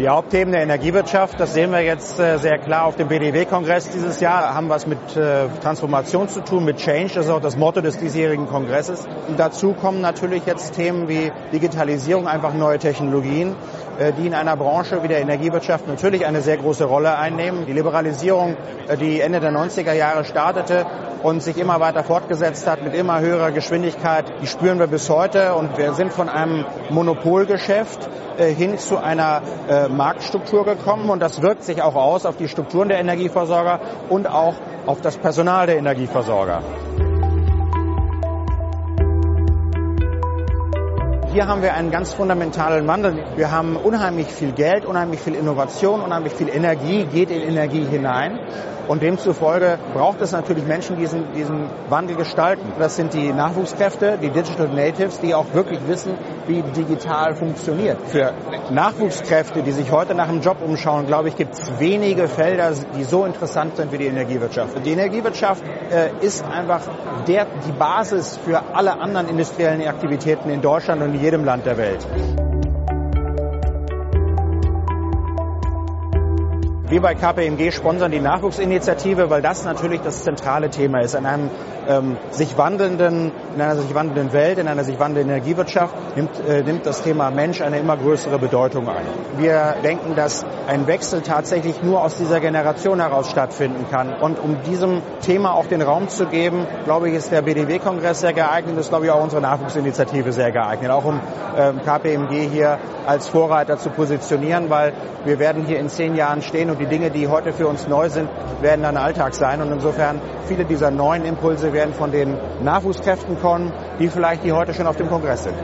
Die Hauptthemen der Energiewirtschaft, das sehen wir jetzt äh, sehr klar auf dem BDW-Kongress dieses Jahr, haben was mit äh, Transformation zu tun, mit Change. Das ist auch das Motto des diesjährigen Kongresses. Und dazu kommen natürlich jetzt Themen wie Digitalisierung, einfach neue Technologien, die in einer Branche wie der Energiewirtschaft natürlich eine sehr große Rolle einnehmen. Die Liberalisierung, die Ende der 90er Jahre startete und sich immer weiter fortgesetzt hat mit immer höherer Geschwindigkeit, die spüren wir bis heute. Und wir sind von einem Monopolgeschäft hin zu einer Marktstruktur gekommen und das wirkt sich auch aus auf die Strukturen der Energieversorger und auch auf das Personal der Energieversorger. Hier haben wir einen ganz fundamentalen Wandel. Wir haben unheimlich viel Geld, unheimlich viel Innovation, unheimlich viel Energie geht in Energie hinein. Und demzufolge braucht es natürlich Menschen, die diesen, diesen Wandel gestalten. Das sind die Nachwuchskräfte, die Digital Natives, die auch wirklich wissen, wie digital funktioniert. Für Nachwuchskräfte, die sich heute nach einem Job umschauen, glaube ich, gibt es wenige Felder, die so interessant sind wie die Energiewirtschaft. Die Energiewirtschaft äh, ist einfach der, die Basis für alle anderen industriellen Aktivitäten in Deutschland und in jedem Land der Welt. Wir bei KPMG sponsern die Nachwuchsinitiative, weil das natürlich das zentrale Thema ist. In einem ähm, sich wandelnden, in einer sich wandelnden Welt, in einer sich wandelnden Energiewirtschaft nimmt, äh, nimmt das Thema Mensch eine immer größere Bedeutung ein. Wir denken, dass ein Wechsel tatsächlich nur aus dieser Generation heraus stattfinden kann. Und um diesem Thema auch den Raum zu geben, glaube ich, ist der BDW-Kongress sehr geeignet, ist, glaube ich, auch unsere Nachwuchsinitiative sehr geeignet, auch um ähm, KPMG hier als Vorreiter zu positionieren, weil wir werden hier in zehn Jahren stehen und die Dinge, die heute für uns neu sind, werden dann Alltag sein. Und insofern viele dieser neuen Impulse werden von den Nachwuchskräften kommen, die vielleicht hier heute schon auf dem Kongress sind.